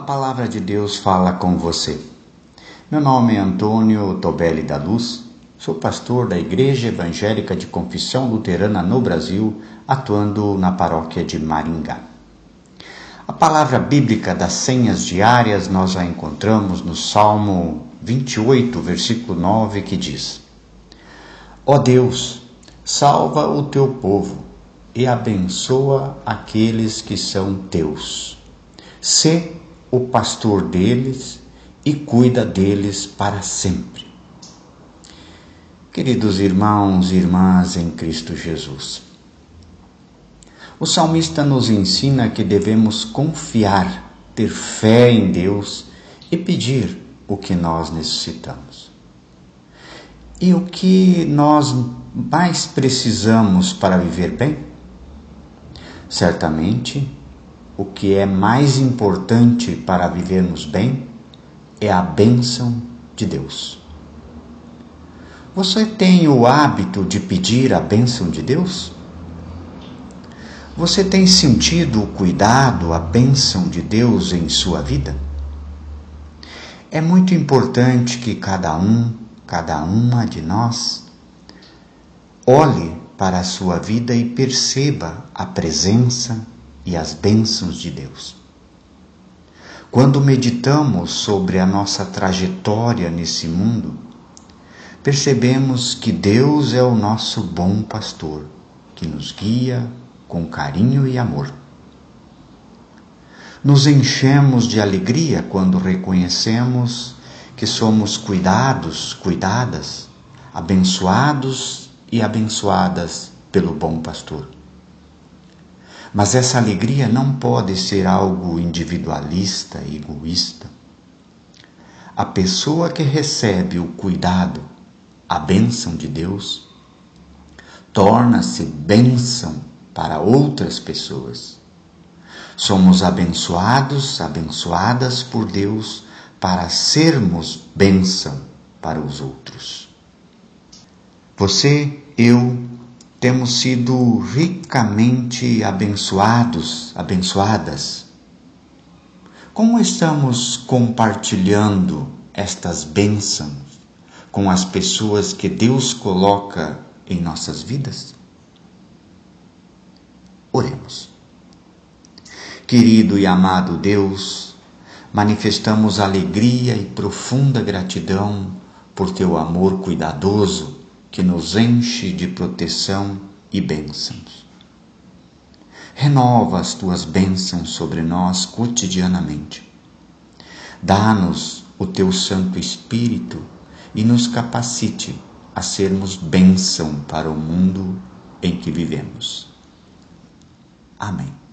palavra de Deus fala com você. Meu nome é Antônio Tobelli da Luz, sou pastor da Igreja Evangélica de Confissão Luterana no Brasil, atuando na paróquia de Maringá. A palavra bíblica das senhas diárias nós a encontramos no Salmo 28, versículo 9, que diz: Ó oh Deus, salva o teu povo e abençoa aqueles que são teus. Sê o pastor deles e cuida deles para sempre. Queridos irmãos e irmãs em Cristo Jesus, o salmista nos ensina que devemos confiar, ter fé em Deus e pedir o que nós necessitamos. E o que nós mais precisamos para viver bem? Certamente o que é mais importante para vivermos bem é a bênção de Deus. Você tem o hábito de pedir a bênção de Deus? Você tem sentido o cuidado, a bênção de Deus em sua vida? É muito importante que cada um, cada uma de nós, olhe para a sua vida e perceba a presença, e as bênçãos de Deus. Quando meditamos sobre a nossa trajetória nesse mundo, percebemos que Deus é o nosso bom pastor, que nos guia com carinho e amor. Nos enchemos de alegria quando reconhecemos que somos cuidados, cuidadas, abençoados e abençoadas pelo bom pastor. Mas essa alegria não pode ser algo individualista, egoísta. A pessoa que recebe o cuidado, a bênção de Deus, torna-se bênção para outras pessoas. Somos abençoados, abençoadas por Deus para sermos bênção para os outros. Você, eu, temos sido ricamente abençoados, abençoadas. Como estamos compartilhando estas bênçãos com as pessoas que Deus coloca em nossas vidas? Oremos. Querido e amado Deus, manifestamos alegria e profunda gratidão por teu amor cuidadoso que nos enche de proteção e bênçãos. Renova as tuas bênçãos sobre nós cotidianamente. Dá-nos o teu Santo Espírito e nos capacite a sermos bênção para o mundo em que vivemos. Amém.